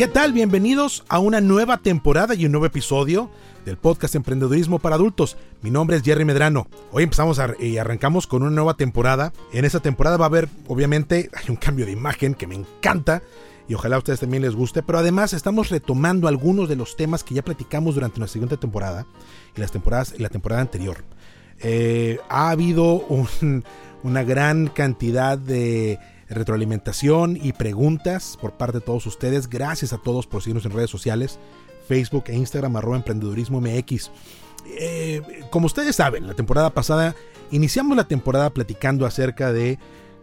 ¿Qué tal? Bienvenidos a una nueva temporada y un nuevo episodio del podcast Emprendedurismo para Adultos. Mi nombre es Jerry Medrano. Hoy empezamos y arrancamos con una nueva temporada. En esta temporada va a haber, obviamente, hay un cambio de imagen que me encanta y ojalá a ustedes también les guste, pero además estamos retomando algunos de los temas que ya platicamos durante nuestra siguiente temporada y las temporadas, la temporada anterior. Eh, ha habido una gran cantidad de retroalimentación y preguntas por parte de todos ustedes. Gracias a todos por seguirnos en redes sociales, Facebook e Instagram, arroba. Eh, como ustedes saben, la temporada pasada iniciamos la temporada platicando acerca de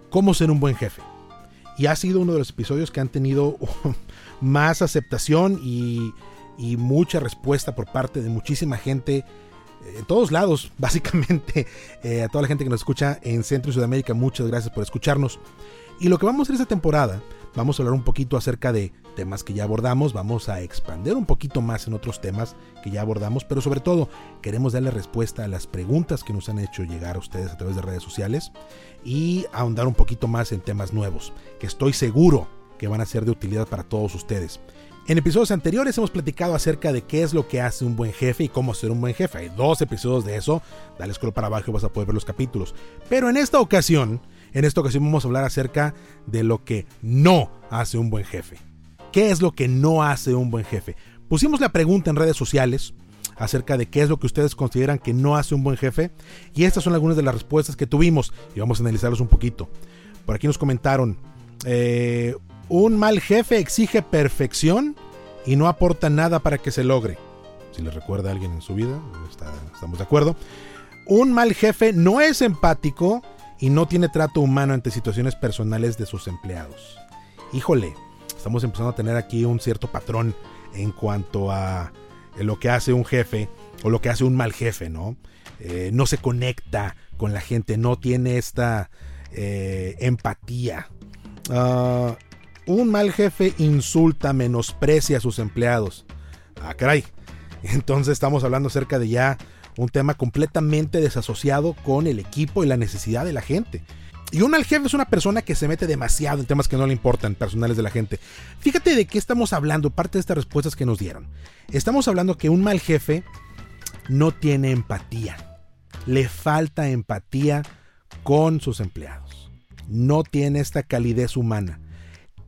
cómo ser un buen jefe. Y ha sido uno de los episodios que han tenido más aceptación y, mucha respuesta por parte de muchísima gente en todos lados, básicamente, eh, a toda la gente que nos escucha en Centro y Sudamérica, muchas gracias por escucharnos. Y lo que vamos a hacer esta temporada, vamos a hablar un poquito acerca de temas que ya abordamos, vamos a expandir un poquito más en otros temas que ya abordamos, pero sobre todo queremos darle respuesta a las preguntas que nos han hecho llegar a ustedes a través de redes sociales y ahondar un poquito más en temas nuevos, que estoy seguro que van a ser de utilidad para todos ustedes. En episodios anteriores hemos platicado acerca de qué es lo que hace un buen jefe y cómo ser un buen jefe. Hay dos episodios de eso. Dale scroll para abajo y vas a poder ver los capítulos. Pero en esta ocasión en esta ocasión vamos a hablar acerca de lo que no hace un buen jefe. ¿Qué es lo que no hace un buen jefe? Pusimos la pregunta en redes sociales acerca de qué es lo que ustedes consideran que no hace un buen jefe y estas son algunas de las respuestas que tuvimos y vamos a analizarlos un poquito. Por aquí nos comentaron, eh, un mal jefe exige perfección y no aporta nada para que se logre. Si le recuerda a alguien en su vida, estamos de acuerdo. Un mal jefe no es empático y no tiene trato humano ante situaciones personales de sus empleados. Híjole, estamos empezando a tener aquí un cierto patrón en cuanto a lo que hace un jefe o lo que hace un mal jefe, ¿no? Eh, no se conecta con la gente, no tiene esta eh, empatía. Ah, un mal jefe insulta, menosprecia a sus empleados. Ah, caray. Entonces estamos hablando acerca de ya un tema completamente desasociado con el equipo y la necesidad de la gente. Y un mal jefe es una persona que se mete demasiado en temas que no le importan, personales de la gente. Fíjate de qué estamos hablando, parte de estas respuestas que nos dieron. Estamos hablando que un mal jefe no tiene empatía. Le falta empatía con sus empleados. No tiene esta calidez humana.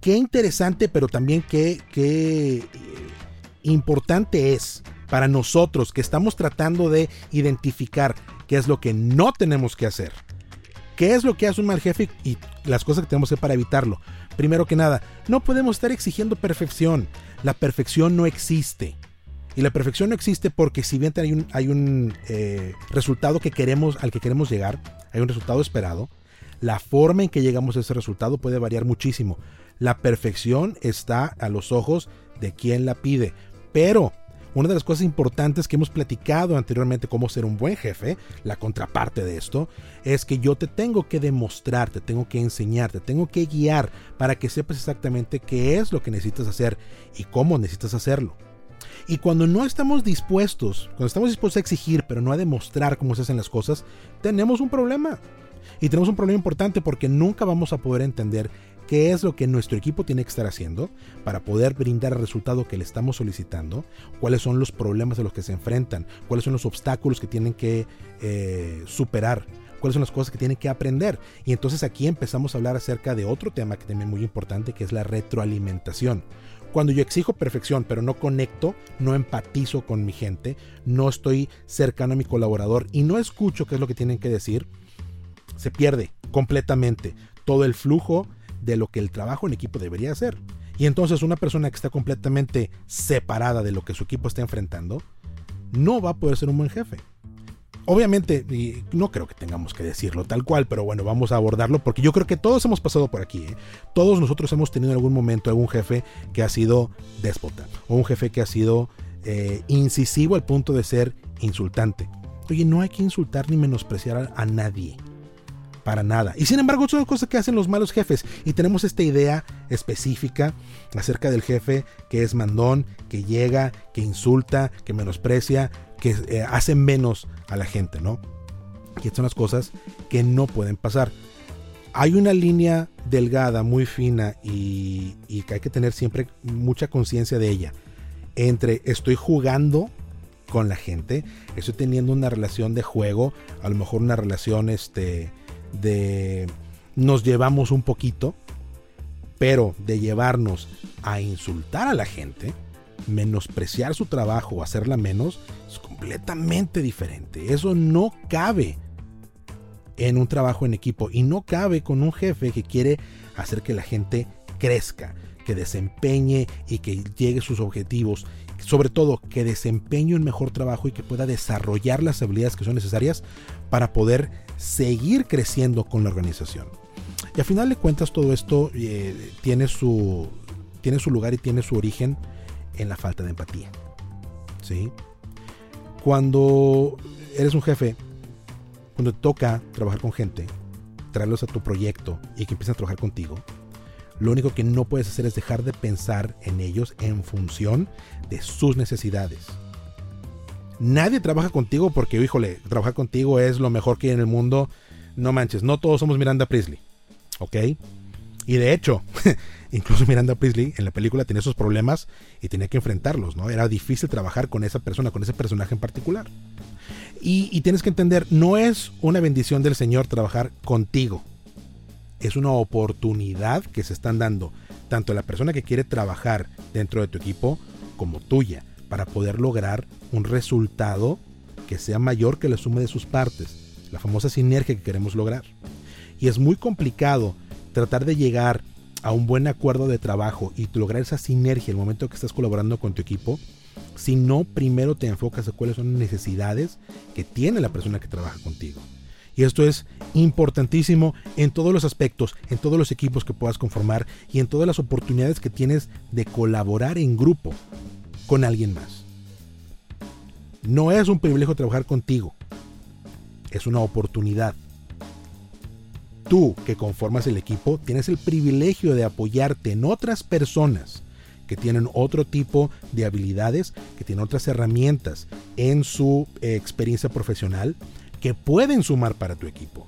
Qué interesante, pero también qué, qué eh, importante es para nosotros que estamos tratando de identificar qué es lo que no tenemos que hacer. ¿Qué es lo que hace un mal jefe y las cosas que tenemos que hacer para evitarlo? Primero que nada, no podemos estar exigiendo perfección. La perfección no existe. Y la perfección no existe porque si bien hay un, hay un eh, resultado que queremos, al que queremos llegar, hay un resultado esperado, la forma en que llegamos a ese resultado puede variar muchísimo. La perfección está a los ojos de quien la pide. Pero una de las cosas importantes que hemos platicado anteriormente, cómo ser un buen jefe, la contraparte de esto, es que yo te tengo que demostrar, te tengo que enseñar, te tengo que guiar para que sepas exactamente qué es lo que necesitas hacer y cómo necesitas hacerlo. Y cuando no estamos dispuestos, cuando estamos dispuestos a exigir, pero no a demostrar cómo se hacen las cosas, tenemos un problema. Y tenemos un problema importante porque nunca vamos a poder entender qué es lo que nuestro equipo tiene que estar haciendo para poder brindar el resultado que le estamos solicitando, cuáles son los problemas a los que se enfrentan, cuáles son los obstáculos que tienen que eh, superar, cuáles son las cosas que tienen que aprender. Y entonces aquí empezamos a hablar acerca de otro tema que también es muy importante, que es la retroalimentación. Cuando yo exijo perfección, pero no conecto, no empatizo con mi gente, no estoy cercano a mi colaborador y no escucho qué es lo que tienen que decir, se pierde completamente todo el flujo de lo que el trabajo en equipo debería hacer. Y entonces una persona que está completamente separada de lo que su equipo está enfrentando, no va a poder ser un buen jefe. obviamente, no creo que tengamos que decirlo tal cual, pero bueno, vamos a abordarlo porque yo creo que todos hemos pasado por aquí. ¿eh? Todos nosotros hemos tenido en algún momento algún jefe que ha sido déspota o un jefe que ha sido eh, incisivo al punto de ser insultante. Oye, no hay que insultar ni menospreciar a, nadie. Para nada. Y sin embargo, son cosas que hacen los malos jefes. Y tenemos esta idea específica acerca del jefe que es mandón, que llega, que insulta, que menosprecia, que eh, hace menos a la gente, ¿no? Y estas son las cosas que no pueden pasar. Hay una línea delgada, muy fina y, y que hay que tener siempre mucha conciencia de ella. Entre estoy jugando con la gente, estoy teniendo una relación de juego, a lo mejor una relación este, de nos llevamos un poquito, pero de llevarnos a insultar a la gente, menospreciar su trabajo o hacerla menos, es completamente diferente. Eso no cabe en un trabajo en equipo y no cabe con un jefe que quiere hacer que la gente crezca, que desempeñe y que llegue a sus objetivos sobre todo que desempeñe un mejor trabajo y que pueda desarrollar las habilidades que son necesarias para poder seguir creciendo con la organización. Y al final de cuentas todo esto eh, tiene, su, tiene su lugar y tiene su origen en la falta de empatía. ¿sí? Cuando eres un jefe, cuando te toca trabajar con gente, traerlos a tu proyecto y que empiecen a trabajar contigo, lo único que no puedes hacer es dejar de pensar en ellos en función de sus necesidades. Nadie trabaja contigo porque, híjole, trabajar contigo es lo mejor que hay en el mundo. No manches, no todos somos Miranda Priestley. ¿Ok? Y de hecho, incluso Miranda Priestley en la película tenía esos problemas y tenía que enfrentarlos, ¿no? Era difícil trabajar con esa persona, con ese personaje en particular. Y, y tienes que entender, no es una bendición del Señor trabajar contigo es una oportunidad que se están dando tanto la persona que quiere trabajar dentro de tu equipo como tuya para poder lograr un resultado que sea mayor que la suma de sus partes, la famosa sinergia que queremos lograr. Y es muy complicado tratar de llegar a un buen acuerdo de trabajo y lograr esa sinergia el momento que estás colaborando con tu equipo si no primero te enfocas en cuáles son las necesidades que tiene la persona que trabaja contigo. Y esto es importantísimo en todos los aspectos, en todos los equipos que puedas conformar y en todas las oportunidades que tienes de colaborar en grupo con alguien más. No es un privilegio trabajar contigo, es una oportunidad. Tú que conformas el equipo tienes el privilegio de apoyarte en otras personas que tienen otro tipo de habilidades, que tienen otras herramientas en su eh, experiencia profesional que pueden sumar para tu equipo.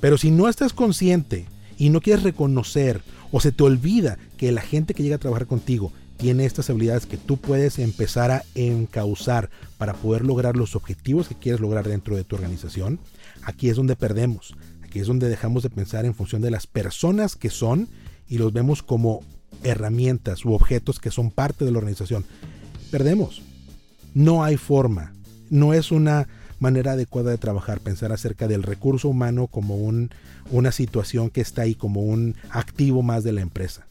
Pero si no estás consciente y no quieres reconocer o se te olvida que la gente que llega a trabajar contigo tiene estas habilidades que tú puedes empezar a encauzar para poder lograr los objetivos que quieres lograr dentro de tu organización, aquí es donde perdemos. Aquí es donde dejamos de pensar en función de las personas que son y los vemos como herramientas u objetos que son parte de la organización. Perdemos. No hay forma. No es una manera adecuada de trabajar, pensar acerca del recurso humano como un, una situación que está ahí, como un activo más de la empresa.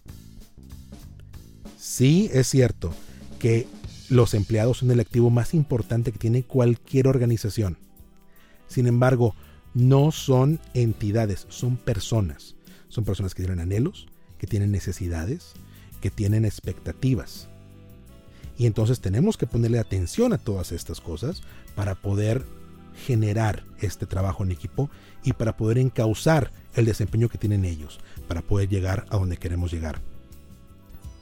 Sí, es cierto que los empleados son el activo más importante que tiene cualquier organización. Sin embargo, no son entidades, son personas. Son personas que tienen anhelos, que tienen necesidades, que tienen expectativas. Y entonces tenemos que ponerle atención a todas estas cosas para poder generar este trabajo en equipo y para poder encauzar el desempeño que tienen ellos, para poder llegar a donde queremos llegar.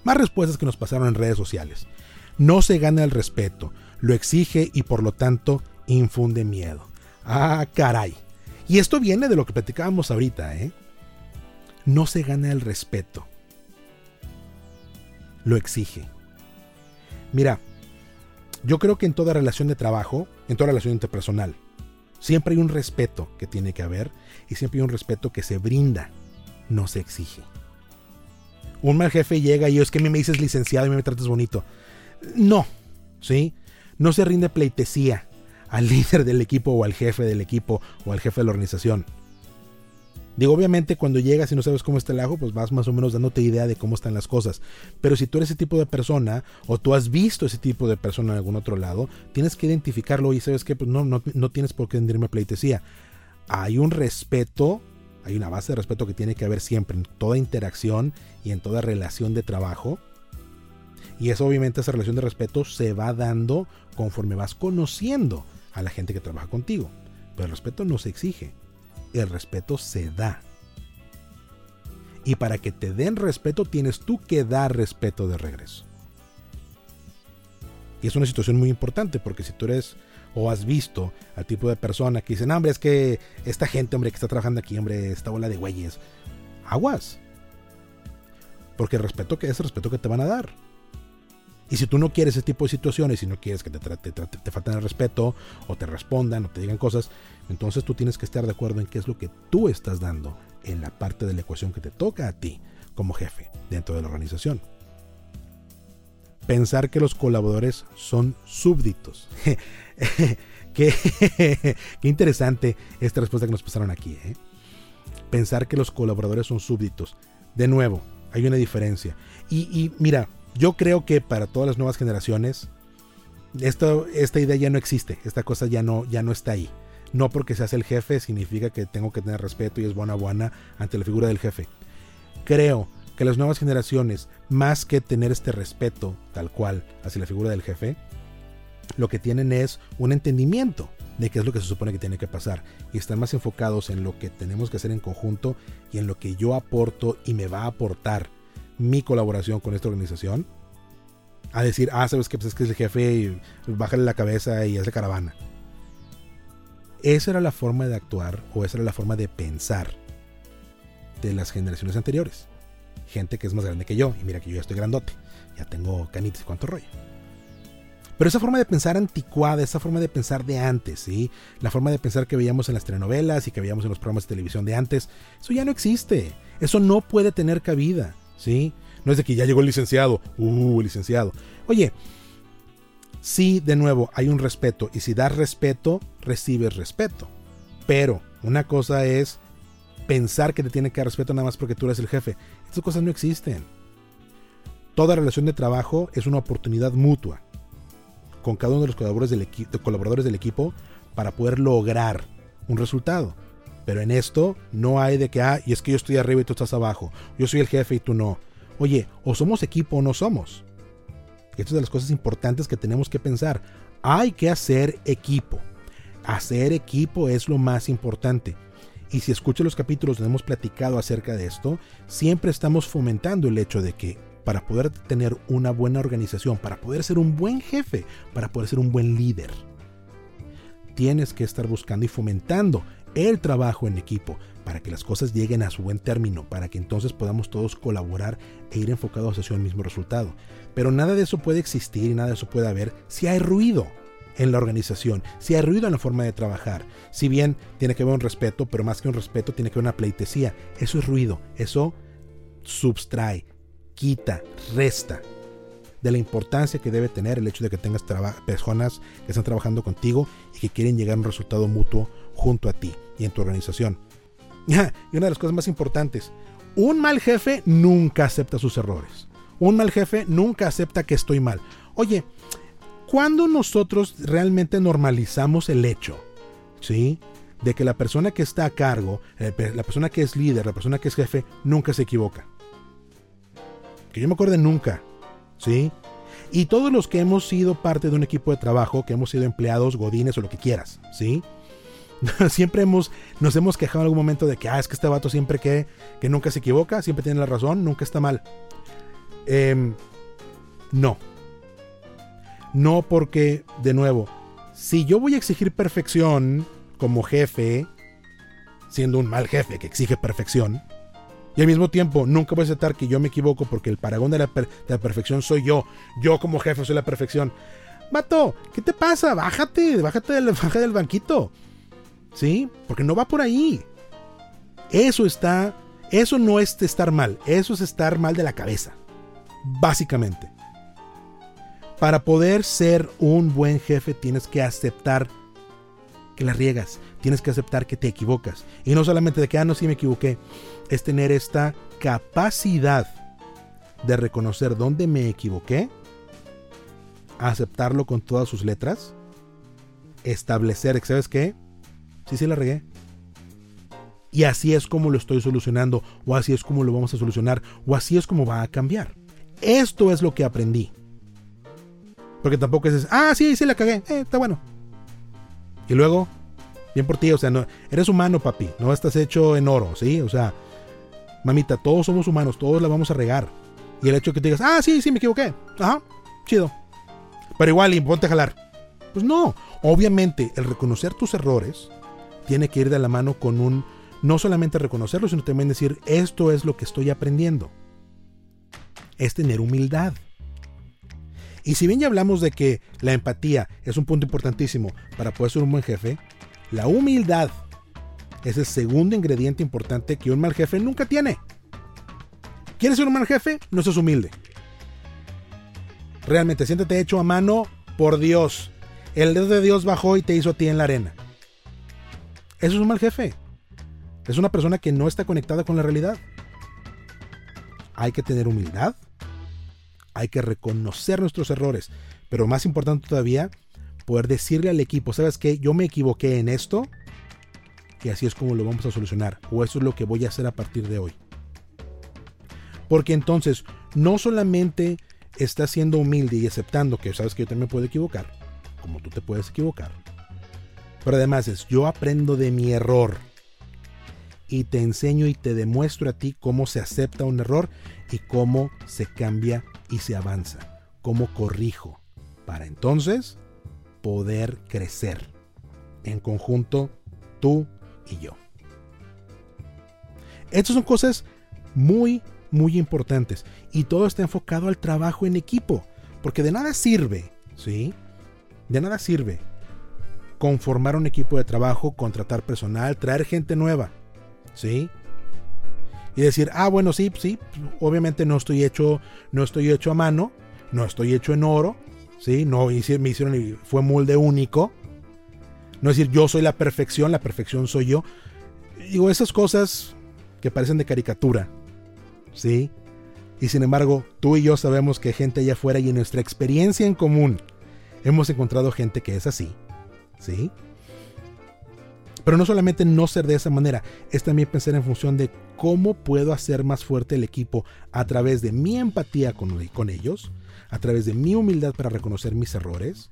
Más respuestas que nos pasaron en redes sociales. No se gana el respeto, lo exige y por lo tanto infunde miedo. Ah, caray. Y esto viene de lo que platicábamos ahorita, ¿eh? No se gana el respeto. Lo exige. Mira, yo creo que en toda relación de trabajo, en toda relación interpersonal, Siempre hay un respeto que tiene que haber y siempre hay un respeto que se brinda, no se exige. Un mal jefe llega y es que a mí me dices licenciado y me tratas bonito. No, ¿sí? No se rinde pleitesía al líder del equipo o al jefe del equipo o al jefe de la organización. Digo, obviamente cuando llegas y no sabes cómo está el ajo, pues vas más o menos dándote idea de cómo están las cosas. Pero si tú eres ese tipo de persona o tú has visto ese tipo de persona en algún otro lado, tienes que identificarlo y sabes que pues no, no, no tienes por qué rendirme pleitesía. Hay un respeto, hay una base de respeto que tiene que haber siempre en toda interacción y en toda relación de trabajo. Y eso obviamente esa relación de respeto se va dando conforme vas conociendo a la gente que trabaja contigo. Pero el respeto no se exige el respeto se da. Y para que te den respeto tienes tú que dar respeto de regreso. Y es una situación muy importante porque si tú eres o has visto al tipo de persona que dicen, hombre, es que esta gente, hombre, que está trabajando aquí, hombre, esta bola de güeyes, aguas. Porque el respeto que es el respeto que te van a dar. Y si tú no quieres ese tipo de situaciones, si no quieres que te, te, te, falten el respeto, o te respondan, o te digan cosas, entonces tú tienes que estar de acuerdo en qué es lo que tú estás dando en la parte de la ecuación que te toca a ti como jefe dentro de la organización. Pensar que los colaboradores son súbditos. qué, interesante esta respuesta que nos pasaron aquí. ¿eh? Pensar que los colaboradores son súbditos. De nuevo, hay una diferencia. Y, mira, yo creo que para todas las nuevas generaciones, esta idea ya no existe, esta cosa ya no, ya no está ahí. No porque seas el jefe significa que tengo que tener respeto y es buena buena ante la figura del jefe. Creo que las nuevas generaciones, más que tener este respeto tal cual hacia la figura del jefe, lo que tienen es un entendimiento de qué es lo que se supone que tiene que pasar y están más enfocados en lo que tenemos que hacer en conjunto y en lo que yo aporto y me va a aportar mi colaboración con esta organización a decir, ah, sabes que pues es que es el jefe y bájale la cabeza y hace caravana. Esa era la forma de actuar o esa era la forma de pensar de las generaciones anteriores. Gente que es más grande que yo, y mira que yo ya estoy grandote, ya tengo canitas y cuánto rollo. Pero esa forma de pensar anticuada, esa forma de pensar de antes, ¿sí? La forma de pensar que veíamos en las telenovelas y que veíamos en los programas de televisión de antes, eso ya no existe. Eso no puede tener cabida. ¿sí? No es de que ya llegó el licenciado, uh, licenciado. Oye, sí, de nuevo, hay un respeto, y si das respeto, recibes respeto. Pero una cosa es pensar que te tiene que dar respeto nada más porque tú eres el jefe. Estas cosas no existen. Toda relación de trabajo es una oportunidad mutua con cada uno de los colaboradores del, equipo para poder lograr un resultado. Pero en esto no hay de que, ah, y es que yo estoy arriba y tú estás abajo. Yo soy el jefe y tú no. Oye, o somos equipo o no somos. Esto es de las cosas importantes que tenemos que pensar. Hay que hacer equipo. Hacer equipo es lo más importante. Y si escuchas los capítulos donde hemos platicado acerca de esto, siempre estamos fomentando el hecho de que para poder tener una buena organización, para poder ser un buen jefe, para poder ser un buen líder, tienes que estar buscando y fomentando el trabajo en equipo para que las cosas lleguen a su buen término, para que entonces podamos todos colaborar e ir enfocados hacia el mismo resultado. Pero nada de eso puede existir y nada de eso puede haber si hay ruido en la organización, si hay ruido en la forma de trabajar. Si bien tiene que haber un respeto, pero más que un respeto tiene que haber una pleitesía. Eso es ruido, eso subtrae, quita, resta de la importancia que debe tener el hecho de que tengas personas que están trabajando contigo y que quieren llegar a un resultado mutuo junto a ti y en tu organización. y una de las cosas más importantes, un mal jefe nunca acepta sus errores. Un mal jefe nunca acepta que estoy mal. Oye, ¿cuándo nosotros realmente normalizamos el hecho? ¿Sí? De que la persona que está a cargo, eh, la persona que es líder, la persona que es jefe, nunca se equivoca. Que yo me acuerde nunca. ¿Sí? Y todos los que hemos sido parte de un equipo de trabajo, que hemos sido empleados, godines o lo que quieras, ¿sí? siempre hemos, nos hemos quejado en algún momento de que, ah, es que este vato siempre que, que nunca se equivoca, siempre tiene la razón, nunca está mal. Em, no. No porque, de nuevo, si yo voy a exigir perfección como jefe, siendo un mal jefe que exige perfección, y al mismo tiempo nunca voy a aceptar que yo me equivoco porque el paragón de la, perfección soy yo, yo como jefe soy la perfección. Vato, ¿qué te pasa? Bájate, bájate del, bájate del banquito. ¿Sí? Porque no va por ahí. Eso está, eso no es estar mal, eso es estar mal de la cabeza. Básicamente. Para poder ser un buen jefe tienes que aceptar que la riegas, tienes que aceptar que te equivocas. Y no solamente de que, ah, no, sí me equivoqué, es tener esta capacidad de reconocer dónde me equivoqué, aceptarlo con todas sus letras, establecer, ¿sabes qué? Sí, sí la regué. Y así es como lo estoy solucionando, o así es como lo vamos a solucionar, o así es como va a cambiar. Esto es lo que aprendí. Porque tampoco es, ah, sí, sí la cagué, eh, está bueno. Y luego, bien por ti, o sea, no, eres humano, papi, no estás hecho en oro, ¿sí? O sea, mamita, todos somos humanos, todos la vamos a regar. Y el hecho de que te digas, ah, sí, sí, me equivoqué, ajá, chido. Pero igual, y ponte a jalar. Pues no, obviamente el reconocer tus errores tiene que ir de la mano con un, no solamente reconocerlo, sino también decir, esto es lo que estoy aprendiendo. Es tener humildad. Y si bien ya hablamos de que la empatía es un punto importantísimo para poder ser un buen jefe, la humildad es el segundo ingrediente importante que un mal jefe nunca tiene. ¿Quieres ser un mal jefe? No seas humilde. Realmente, siéntete hecho a mano por Dios. El dedo de Dios bajó y te hizo a ti en la arena. Eso es un mal jefe. Es una persona que no está conectada con la realidad. Hay que tener humildad hay que reconocer nuestros errores, pero más importante todavía, poder decirle al equipo, ¿sabes qué? Yo me equivoqué en esto y así es como lo vamos a solucionar, o eso es lo que voy a hacer a partir de hoy. Porque entonces, no solamente estás siendo humilde y aceptando que sabes que yo también puedo equivocar, como tú te puedes equivocar, pero además es, yo aprendo de mi error y te enseño y te demuestro a ti cómo se acepta un error y cómo se cambia y se avanza. ¿Cómo corrijo? Para entonces poder crecer en conjunto tú y yo. Estas son cosas muy, muy importantes y todo está enfocado al trabajo en equipo, porque de nada sirve, ¿sí? De nada sirve conformar un equipo de trabajo, contratar personal, traer gente nueva, ¿sí? Y decir, ah, bueno, sí, sí, obviamente no estoy hecho, no estoy hecho a mano, no estoy hecho en oro, ¿sí? No me hicieron fue molde único. No decir, yo soy la perfección, la perfección soy yo. Digo, esas cosas que parecen de caricatura, ¿sí? Y sin embargo, tú y yo sabemos que gente allá afuera y en nuestra experiencia en común hemos encontrado gente que es así, ¿sí? Pero no solamente no ser de esa manera, es también pensar en función de cómo puedo hacer más fuerte el equipo a través de mi empatía con, con ellos, a través de mi humildad para reconocer mis errores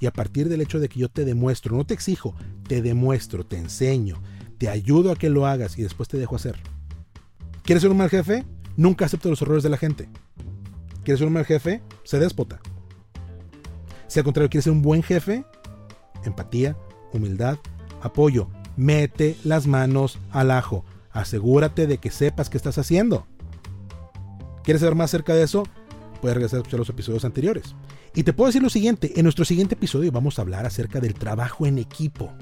y a partir del hecho de que yo te demuestro, no te exijo, te demuestro, te enseño, te ayudo a que lo hagas y después te dejo hacer. ¿Quieres ser un mal jefe? Nunca acepto los errores de la gente. ¿Quieres ser un mal jefe? Sé déspota. Si al contrario quieres ser un buen jefe, empatía, humildad, apoyo, mete las manos al ajo. Asegúrate de que sepas qué estás haciendo. ¿Quieres saber más acerca de eso? Puedes regresar a escuchar los episodios anteriores. Y te puedo decir lo siguiente, en nuestro siguiente episodio vamos a hablar acerca del trabajo en equipo.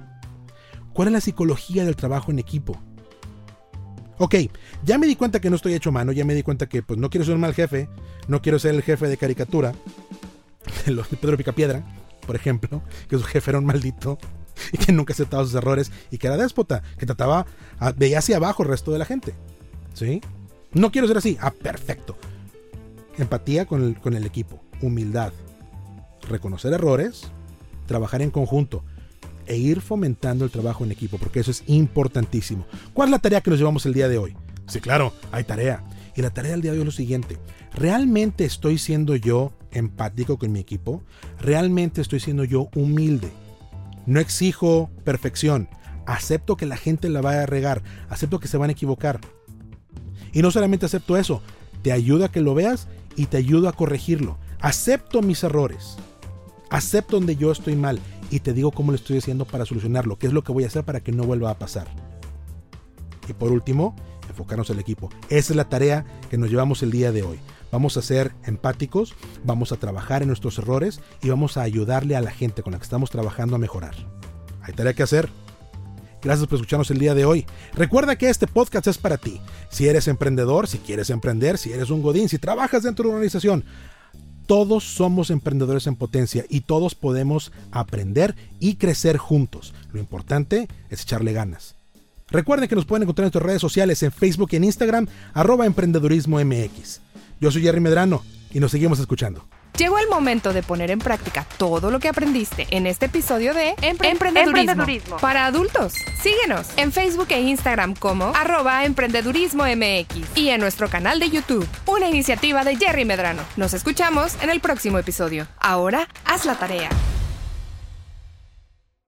¿Cuál es la psicología del trabajo en equipo? Ok, ya me di cuenta que no estoy hecho mano, ya me di cuenta que pues no quiero ser un mal jefe, no quiero ser el jefe de caricatura, de Pedro Picapiedra, por ejemplo, que su jefe era un maldito, y que nunca aceptaba sus errores y que era déspota, que trataba, a, veía hacia abajo el resto de la gente. ¿Sí? No quiero ser así. Ah, perfecto. Empatía con el, con el equipo, humildad, reconocer errores, trabajar en conjunto e ir fomentando el trabajo en equipo, porque eso es importantísimo. ¿Cuál es la tarea que nos llevamos el día de hoy? Sí, claro, hay tarea. Y la tarea del día de hoy es lo siguiente. ¿Realmente estoy siendo yo empático con mi equipo? ¿Realmente estoy siendo yo humilde? No exijo perfección. Acepto que la gente la vaya a regar. Acepto que se van a equivocar. Y no solamente acepto eso, te ayudo a que lo veas y te ayudo a corregirlo. Acepto mis errores. Acepto donde yo estoy mal y te digo cómo lo estoy haciendo para solucionarlo, qué es lo que voy a hacer para que no vuelva a pasar. Y por último, enfocarnos al equipo. Esa es la tarea que nos llevamos el día de hoy. Vamos a ser empáticos, vamos a trabajar en nuestros errores y vamos a ayudarle a la gente con la que estamos trabajando a mejorar. Hay tarea que hacer. Gracias por escucharnos el día de hoy. Recuerda que este podcast es para ti. Si eres emprendedor, si quieres emprender, si eres un godín, si trabajas dentro de una organización, todos somos emprendedores en potencia y todos podemos aprender y crecer juntos. Lo importante es echarle ganas. Recuerden que nos pueden encontrar en nuestras redes sociales en Facebook y en Instagram, arroba emprendedurismo MX. Yo soy Jerry Medrano y nos seguimos escuchando. Llegó el momento de poner en práctica todo lo que aprendiste en este episodio de Emprendedurismo, para adultos. Síguenos en Facebook e Instagram como arroba emprendedurismo MX y en nuestro canal de YouTube, una iniciativa de Jerry Medrano. Nos escuchamos en el próximo episodio. Ahora, haz la tarea.